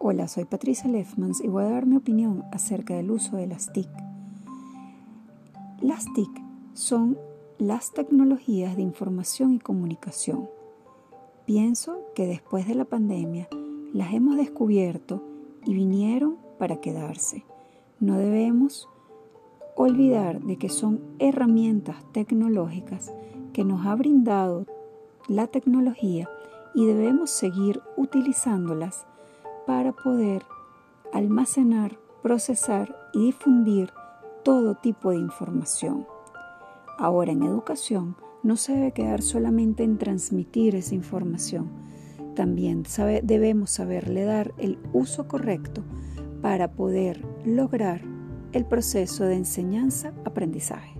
Hola, soy Patricia Lefmans y voy a dar mi opinión acerca del uso de las TIC. Las TIC son las tecnologías de información y comunicación. Pienso que después de la pandemia las hemos descubierto y vinieron para quedarse. No debemos olvidar de que son herramientas tecnológicas que nos ha brindado la tecnología y debemos seguir utilizándolas para poder almacenar, procesar y difundir todo tipo de información. Ahora en educación no se debe quedar solamente en transmitir esa información, también debemos saberle dar el uso correcto para poder lograr el proceso de enseñanza-aprendizaje.